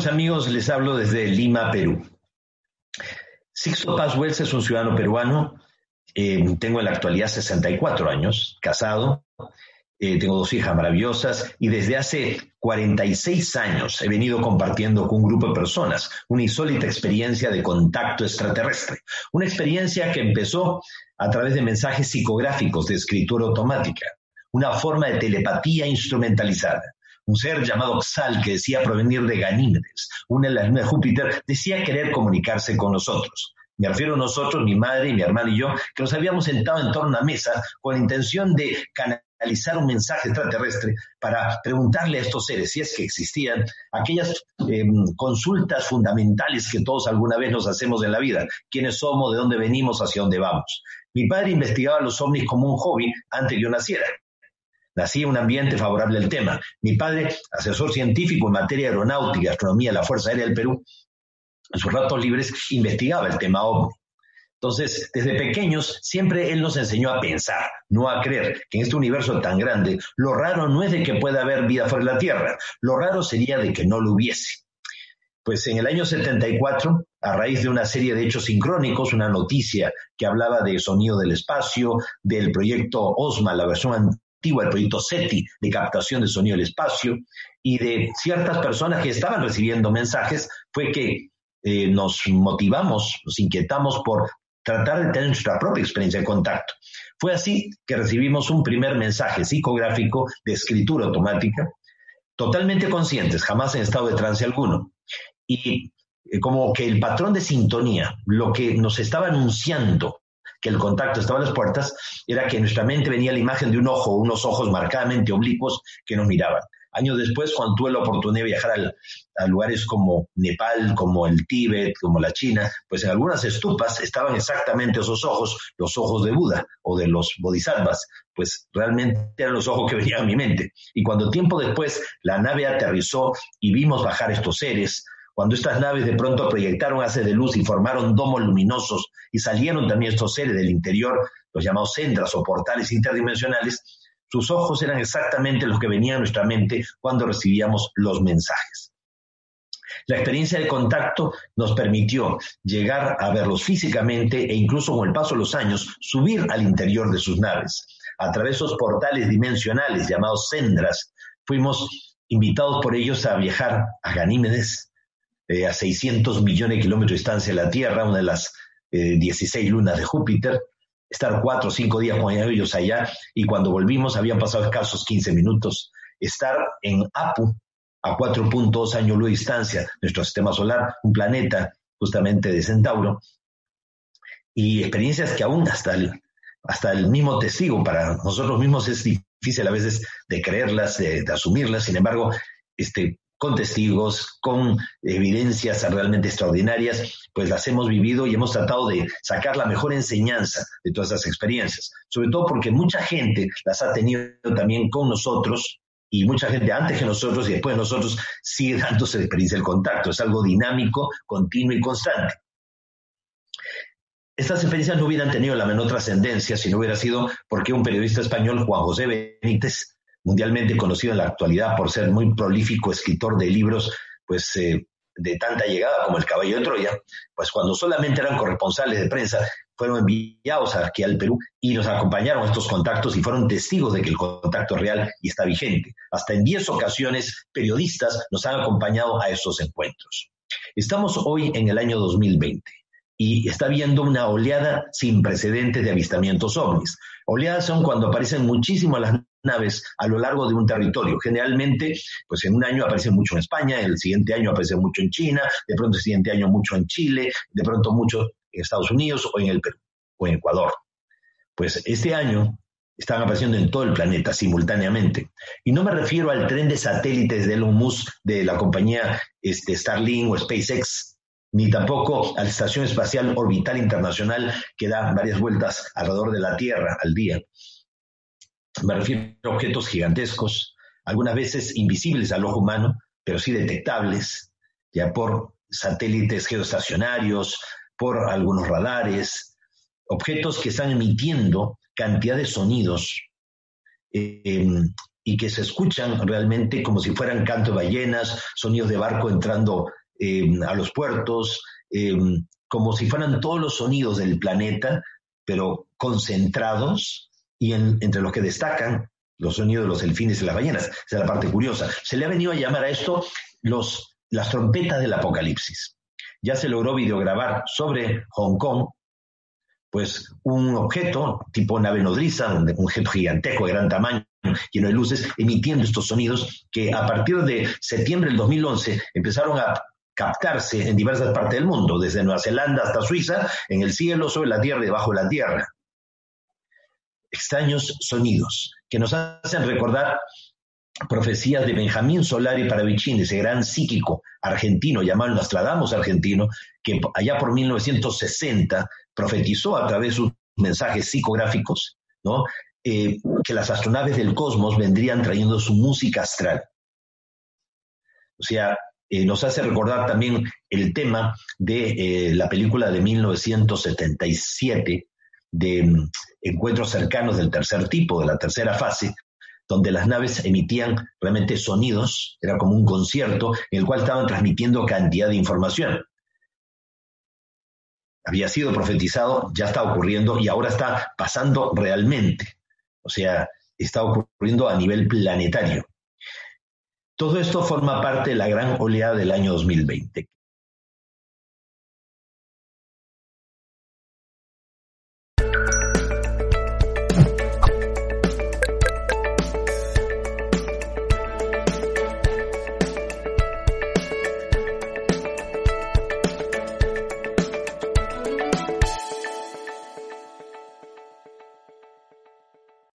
Amigos, les hablo desde Lima, Perú. Sixto Paz Wells es un ciudadano peruano. Eh, tengo en la actualidad 64 años, casado. Eh, tengo dos hijas maravillosas y desde hace 46 años he venido compartiendo con un grupo de personas una insólita experiencia de contacto extraterrestre. Una experiencia que empezó a través de mensajes psicográficos de escritura automática, una forma de telepatía instrumentalizada un ser llamado Xal, que decía provenir de Ganímedes, una de las lunas de Júpiter, decía querer comunicarse con nosotros. Me refiero a nosotros, mi madre, mi hermano y yo, que nos habíamos sentado en torno a una mesa con la intención de canalizar un mensaje extraterrestre para preguntarle a estos seres, si es que existían, aquellas em, consultas fundamentales que todos alguna vez nos hacemos en la vida. ¿Quiénes somos? ¿De dónde venimos? ¿Hacia dónde vamos? Mi padre investigaba los ovnis como un hobby antes que yo naciera. Nací en un ambiente favorable al tema. Mi padre, asesor científico en materia de aeronáutica, astronomía de la Fuerza Aérea del Perú, en sus ratos libres investigaba el tema ovni. Entonces, desde pequeños, siempre él nos enseñó a pensar, no a creer que en este universo tan grande, lo raro no es de que pueda haber vida fuera de la Tierra, lo raro sería de que no lo hubiese. Pues en el año 74, a raíz de una serie de hechos sincrónicos, una noticia que hablaba de sonido del espacio, del proyecto OSMA, la versión el proyecto SETI de captación de sonido del espacio, y de ciertas personas que estaban recibiendo mensajes, fue que eh, nos motivamos, nos inquietamos por tratar de tener nuestra propia experiencia de contacto. Fue así que recibimos un primer mensaje psicográfico de escritura automática, totalmente conscientes, jamás en estado de trance alguno. Y eh, como que el patrón de sintonía, lo que nos estaba anunciando que el contacto estaba a las puertas, era que en nuestra mente venía la imagen de un ojo, unos ojos marcadamente oblicuos que nos miraban. Años después, cuando tuve la oportunidad de viajar a lugares como Nepal, como el Tíbet, como la China, pues en algunas estupas estaban exactamente esos ojos, los ojos de Buda o de los bodhisattvas, pues realmente eran los ojos que venían a mi mente. Y cuando tiempo después la nave aterrizó y vimos bajar estos seres, cuando estas naves de pronto proyectaron haces de luz y formaron domos luminosos y salieron también estos seres del interior, los llamados centras o portales interdimensionales, sus ojos eran exactamente los que venían a nuestra mente cuando recibíamos los mensajes. La experiencia de contacto nos permitió llegar a verlos físicamente e incluso con el paso de los años subir al interior de sus naves. A través de esos portales dimensionales llamados Sendras, fuimos invitados por ellos a viajar a Ganímedes, eh, a 600 millones de kilómetros de distancia de la Tierra, una de las 16 eh, lunas de Júpiter, estar cuatro o cinco días con ellos allá y cuando volvimos habían pasado escasos 15 minutos, estar en Apu, a 4.2 años luz de distancia, nuestro sistema solar, un planeta justamente de Centauro, y experiencias que aún hasta el, hasta el mismo testigo para nosotros mismos es difícil a veces de creerlas, de, de asumirlas, sin embargo, este, con testigos, con evidencias realmente extraordinarias, pues las hemos vivido y hemos tratado de sacar la mejor enseñanza de todas esas experiencias, sobre todo porque mucha gente las ha tenido también con nosotros y mucha gente antes que nosotros y después de nosotros sigue dándose la experiencia del contacto, es algo dinámico, continuo y constante. Estas experiencias no hubieran tenido la menor trascendencia si no hubiera sido porque un periodista español, Juan José Benítez, mundialmente conocido en la actualidad por ser muy prolífico escritor de libros, pues eh, de tanta llegada como El Caballo de Troya, pues cuando solamente eran corresponsales de prensa, fueron enviados aquí al Perú y nos acompañaron a estos contactos y fueron testigos de que el contacto es real y está vigente. Hasta en 10 ocasiones periodistas nos han acompañado a estos encuentros. Estamos hoy en el año 2020 y está viendo una oleada sin precedentes de avistamientos ovnis. Oleadas son cuando aparecen muchísimo las naves a lo largo de un territorio. Generalmente, pues en un año aparecen mucho en España, el siguiente año aparece mucho en China, de pronto el siguiente año mucho en Chile, de pronto mucho en Estados Unidos o en el Perú o en Ecuador. Pues este año están apareciendo en todo el planeta simultáneamente. Y no me refiero al tren de satélites de Elon Musk de la compañía este, Starlink o SpaceX, ni tampoco a la Estación Espacial Orbital Internacional que da varias vueltas alrededor de la Tierra al día. Me refiero a objetos gigantescos, algunas veces invisibles al ojo humano, pero sí detectables, ya por satélites geoestacionarios, por algunos radares, objetos que están emitiendo cantidad de sonidos em, y que se escuchan realmente como si fueran canto de ballenas, sonidos de barco entrando em, a los puertos, em, como si fueran todos los sonidos del planeta, pero concentrados y entre los que destacan los sonidos de los delfines y las ballenas. Esa es la parte curiosa. Se le ha venido a llamar a esto los, las trompetas del apocalipsis. Ya se logró videograbar sobre Hong Kong, pues un objeto tipo nave nodriza, un objeto gigantesco de gran tamaño, lleno de luces, emitiendo estos sonidos que a partir de septiembre del 2011 empezaron a captarse en diversas partes del mundo, desde Nueva Zelanda hasta Suiza, en el cielo, sobre la tierra y debajo de la tierra extraños sonidos que nos hacen recordar profecías de Benjamín Solari Paravicini, ese gran psíquico argentino llamado Nostradamus argentino, que allá por 1960 profetizó a través de sus mensajes psicográficos, ¿no? Eh, que las astronaves del cosmos vendrían trayendo su música astral. O sea, eh, nos hace recordar también el tema de eh, la película de 1977, de mm, encuentros cercanos del tercer tipo, de la tercera fase, donde las naves emitían realmente sonidos, era como un concierto en el cual estaban transmitiendo cantidad de información. Había sido profetizado, ya está ocurriendo y ahora está pasando realmente. O sea, está ocurriendo a nivel planetario. Todo esto forma parte de la gran oleada del año 2020.